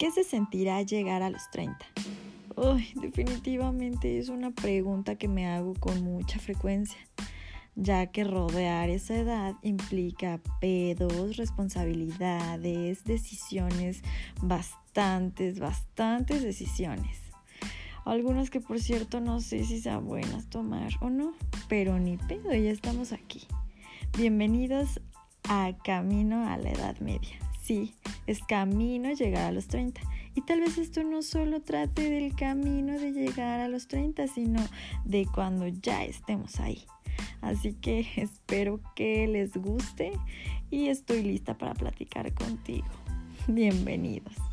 ¿Qué se sentirá llegar a los 30? Uy, definitivamente es una pregunta que me hago con mucha frecuencia, ya que rodear esa edad implica pedos, responsabilidades, decisiones, bastantes, bastantes decisiones. Algunas que por cierto no sé si sean buenas tomar o no, pero ni pedo, ya estamos aquí. Bienvenidos a Camino a la Edad Media. Sí, es camino llegar a los 30. Y tal vez esto no solo trate del camino de llegar a los 30, sino de cuando ya estemos ahí. Así que espero que les guste y estoy lista para platicar contigo. Bienvenidos.